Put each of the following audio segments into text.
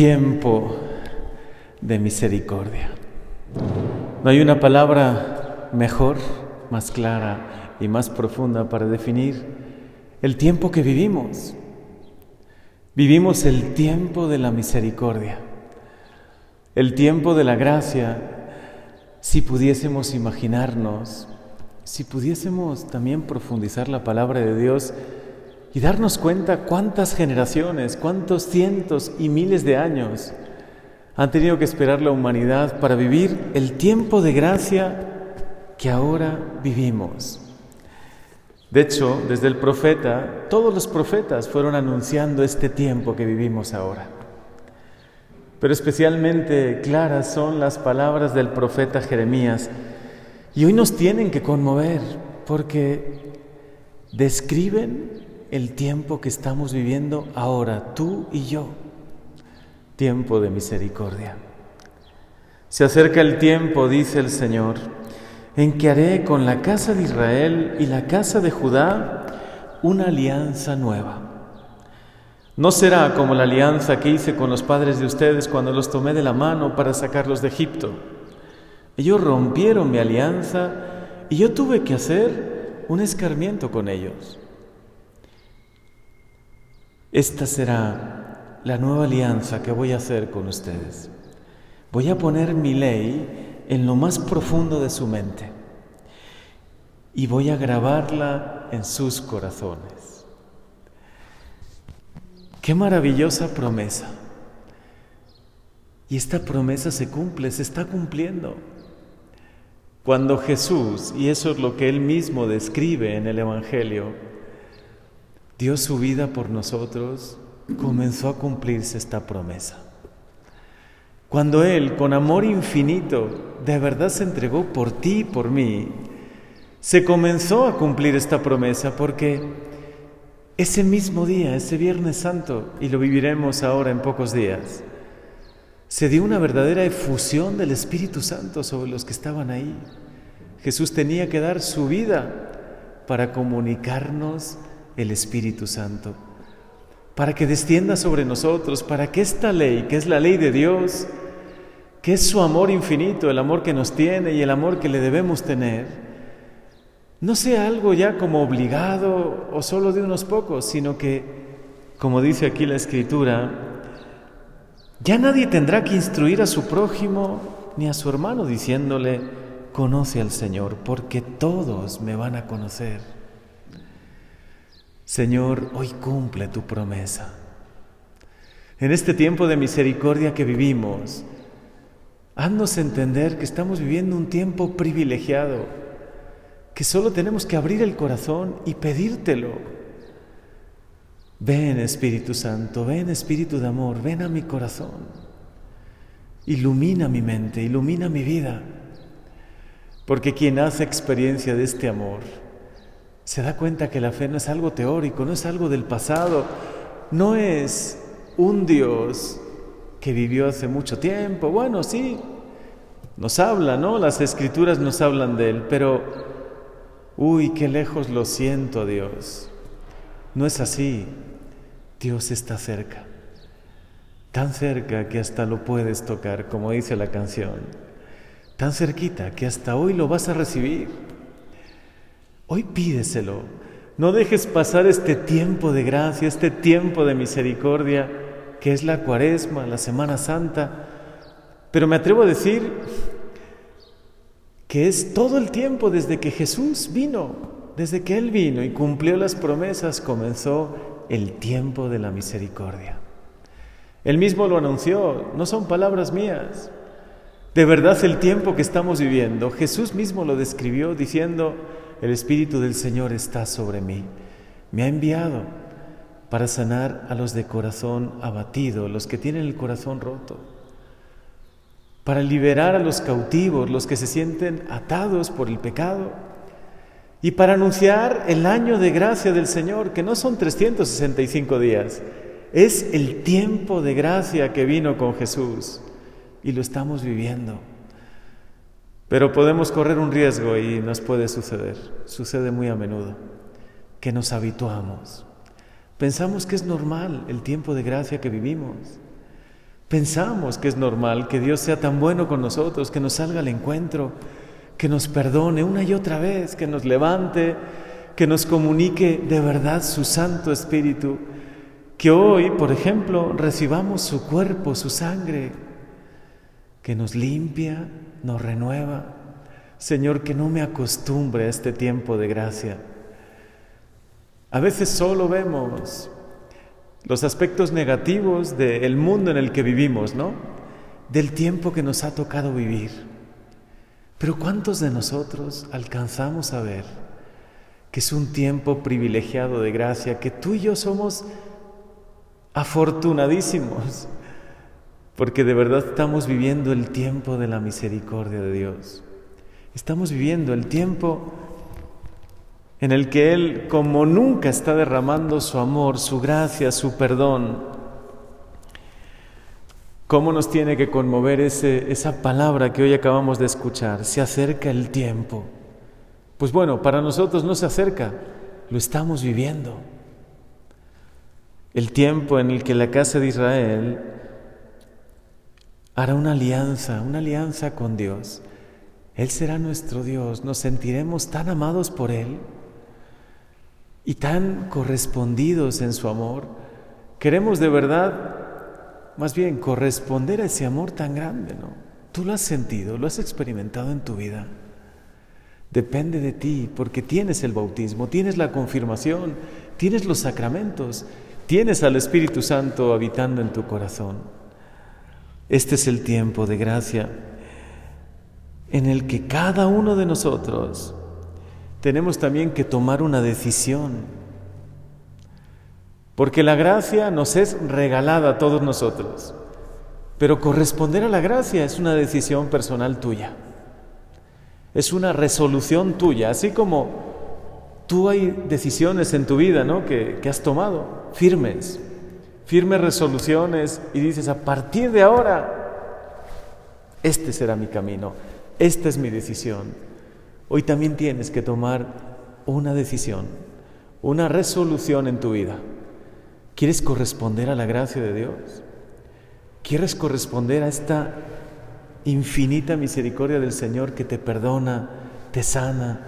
tiempo de misericordia. No hay una palabra mejor, más clara y más profunda para definir el tiempo que vivimos. Vivimos el tiempo de la misericordia, el tiempo de la gracia. Si pudiésemos imaginarnos, si pudiésemos también profundizar la palabra de Dios y darnos cuenta cuántas generaciones, cuántos cientos y miles de años han tenido que esperar la humanidad para vivir el tiempo de gracia que ahora vivimos. De hecho, desde el profeta, todos los profetas fueron anunciando este tiempo que vivimos ahora. Pero especialmente claras son las palabras del profeta Jeremías. Y hoy nos tienen que conmover porque describen el tiempo que estamos viviendo ahora, tú y yo. Tiempo de misericordia. Se acerca el tiempo, dice el Señor, en que haré con la casa de Israel y la casa de Judá una alianza nueva. No será como la alianza que hice con los padres de ustedes cuando los tomé de la mano para sacarlos de Egipto. Ellos rompieron mi alianza y yo tuve que hacer un escarmiento con ellos. Esta será la nueva alianza que voy a hacer con ustedes. Voy a poner mi ley en lo más profundo de su mente y voy a grabarla en sus corazones. Qué maravillosa promesa. Y esta promesa se cumple, se está cumpliendo. Cuando Jesús, y eso es lo que él mismo describe en el Evangelio, dio su vida por nosotros, comenzó a cumplirse esta promesa. Cuando Él, con amor infinito, de verdad se entregó por ti y por mí, se comenzó a cumplir esta promesa porque ese mismo día, ese Viernes Santo, y lo viviremos ahora en pocos días, se dio una verdadera efusión del Espíritu Santo sobre los que estaban ahí. Jesús tenía que dar su vida para comunicarnos el Espíritu Santo, para que descienda sobre nosotros, para que esta ley, que es la ley de Dios, que es su amor infinito, el amor que nos tiene y el amor que le debemos tener, no sea algo ya como obligado o solo de unos pocos, sino que, como dice aquí la Escritura, ya nadie tendrá que instruir a su prójimo ni a su hermano diciéndole, conoce al Señor, porque todos me van a conocer. Señor, hoy cumple tu promesa. En este tiempo de misericordia que vivimos, Haznos entender que estamos viviendo un tiempo privilegiado, que solo tenemos que abrir el corazón y pedírtelo. Ven Espíritu Santo, ven Espíritu de amor, ven a mi corazón. Ilumina mi mente, ilumina mi vida. Porque quien hace experiencia de este amor se da cuenta que la fe no es algo teórico, no es algo del pasado, no es un Dios que vivió hace mucho tiempo. Bueno, sí, nos habla, ¿no? Las escrituras nos hablan de Él, pero, uy, qué lejos lo siento, Dios. No es así. Dios está cerca. Tan cerca que hasta lo puedes tocar, como dice la canción. Tan cerquita que hasta hoy lo vas a recibir. Hoy pídeselo. No dejes pasar este tiempo de gracia, este tiempo de misericordia que es la cuaresma, la Semana Santa, pero me atrevo a decir que es todo el tiempo desde que Jesús vino, desde que Él vino y cumplió las promesas, comenzó el tiempo de la misericordia. Él mismo lo anunció, no son palabras mías. De verdad el tiempo que estamos viviendo, Jesús mismo lo describió diciendo, el Espíritu del Señor está sobre mí, me ha enviado para sanar a los de corazón abatido, los que tienen el corazón roto, para liberar a los cautivos, los que se sienten atados por el pecado, y para anunciar el año de gracia del Señor, que no son 365 días, es el tiempo de gracia que vino con Jesús y lo estamos viviendo. Pero podemos correr un riesgo y nos puede suceder, sucede muy a menudo, que nos habituamos. Pensamos que es normal el tiempo de gracia que vivimos. Pensamos que es normal que Dios sea tan bueno con nosotros, que nos salga al encuentro, que nos perdone una y otra vez, que nos levante, que nos comunique de verdad su Santo Espíritu, que hoy, por ejemplo, recibamos su cuerpo, su sangre, que nos limpia, nos renueva. Señor, que no me acostumbre a este tiempo de gracia. A veces solo vemos los aspectos negativos del mundo en el que vivimos, ¿no? Del tiempo que nos ha tocado vivir. Pero ¿cuántos de nosotros alcanzamos a ver que es un tiempo privilegiado de gracia, que tú y yo somos afortunadísimos, porque de verdad estamos viviendo el tiempo de la misericordia de Dios. Estamos viviendo el tiempo en el que Él como nunca está derramando su amor, su gracia, su perdón. ¿Cómo nos tiene que conmover ese, esa palabra que hoy acabamos de escuchar? Se acerca el tiempo. Pues bueno, para nosotros no se acerca, lo estamos viviendo. El tiempo en el que la casa de Israel hará una alianza, una alianza con Dios. Él será nuestro Dios, nos sentiremos tan amados por Él y tan correspondidos en su amor. Queremos de verdad, más bien, corresponder a ese amor tan grande, ¿no? Tú lo has sentido, lo has experimentado en tu vida. Depende de ti, porque tienes el bautismo, tienes la confirmación, tienes los sacramentos, tienes al Espíritu Santo habitando en tu corazón. Este es el tiempo de gracia en el que cada uno de nosotros tenemos también que tomar una decisión. Porque la gracia nos es regalada a todos nosotros. Pero corresponder a la gracia es una decisión personal tuya. Es una resolución tuya. Así como tú hay decisiones en tu vida ¿no? que, que has tomado, firmes, firmes resoluciones y dices, a partir de ahora, este será mi camino, esta es mi decisión. Hoy también tienes que tomar una decisión, una resolución en tu vida. ¿Quieres corresponder a la gracia de Dios? ¿Quieres corresponder a esta infinita misericordia del Señor que te perdona, te sana,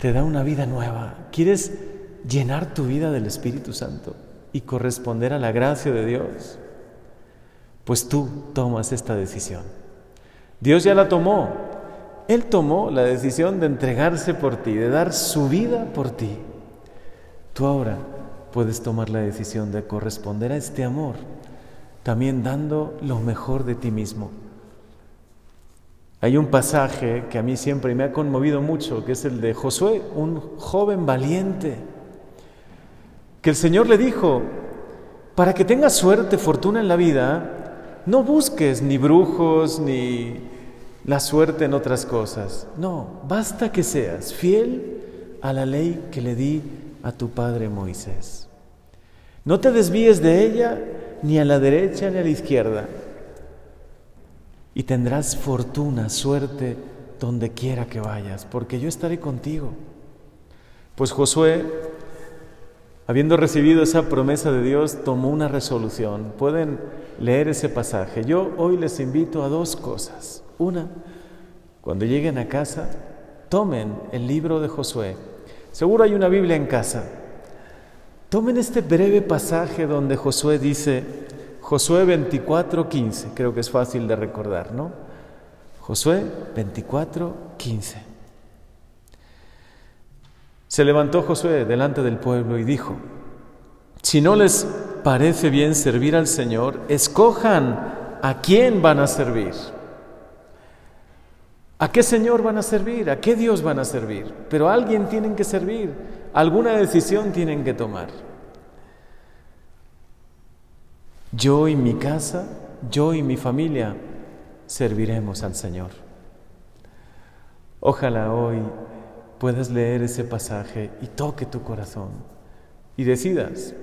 te da una vida nueva? ¿Quieres llenar tu vida del Espíritu Santo y corresponder a la gracia de Dios? Pues tú tomas esta decisión. Dios ya la tomó, él tomó la decisión de entregarse por ti, de dar su vida por ti. Tú ahora puedes tomar la decisión de corresponder a este amor, también dando lo mejor de ti mismo. Hay un pasaje que a mí siempre me ha conmovido mucho, que es el de Josué, un joven valiente, que el Señor le dijo, para que tengas suerte, fortuna en la vida, no busques ni brujos, ni la suerte en otras cosas. No, basta que seas fiel a la ley que le di a tu padre Moisés. No te desvíes de ella ni a la derecha ni a la izquierda. Y tendrás fortuna, suerte, donde quiera que vayas, porque yo estaré contigo. Pues Josué, habiendo recibido esa promesa de Dios, tomó una resolución. Pueden leer ese pasaje. Yo hoy les invito a dos cosas. Una, cuando lleguen a casa, tomen el libro de Josué. Seguro hay una Biblia en casa. Tomen este breve pasaje donde Josué dice, Josué 24, 15, creo que es fácil de recordar, ¿no? Josué 24, 15. Se levantó Josué delante del pueblo y dijo, si no les parece bien servir al Señor, escojan a quién van a servir. ¿A qué Señor van a servir? ¿A qué Dios van a servir? Pero a alguien tienen que servir, alguna decisión tienen que tomar. Yo y mi casa, yo y mi familia serviremos al Señor. Ojalá hoy puedas leer ese pasaje y toque tu corazón y decidas,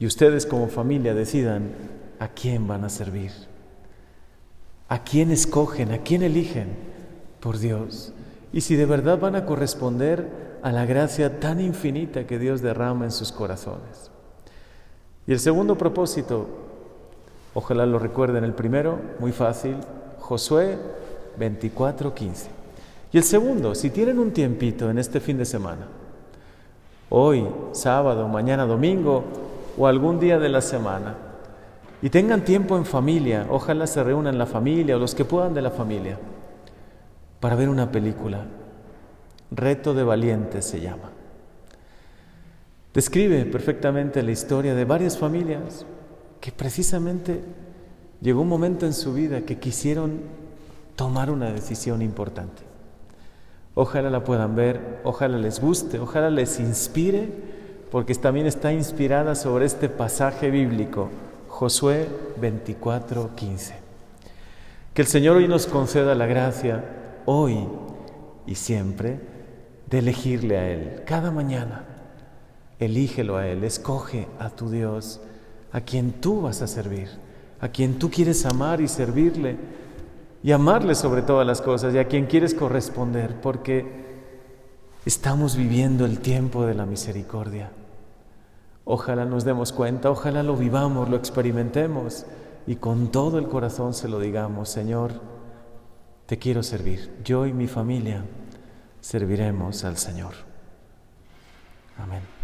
y ustedes como familia decidan a quién van a servir, a quién escogen, a quién eligen por Dios y si de verdad van a corresponder a la gracia tan infinita que Dios derrama en sus corazones. Y el segundo propósito, ojalá lo recuerden, el primero, muy fácil, Josué 24:15. Y el segundo, si tienen un tiempito en este fin de semana, hoy, sábado, mañana, domingo o algún día de la semana, y tengan tiempo en familia, ojalá se reúnan la familia o los que puedan de la familia, para ver una película. Reto de Valientes se llama. Describe perfectamente la historia de varias familias que precisamente llegó un momento en su vida que quisieron tomar una decisión importante. Ojalá la puedan ver, ojalá les guste, ojalá les inspire, porque también está inspirada sobre este pasaje bíblico, Josué 24:15. Que el Señor hoy nos conceda la gracia, hoy y siempre, de elegirle a Él, cada mañana. Elígelo a Él, escoge a tu Dios, a quien tú vas a servir, a quien tú quieres amar y servirle y amarle sobre todas las cosas y a quien quieres corresponder, porque estamos viviendo el tiempo de la misericordia. Ojalá nos demos cuenta, ojalá lo vivamos, lo experimentemos y con todo el corazón se lo digamos, Señor, te quiero servir. Yo y mi familia serviremos al Señor. Amén.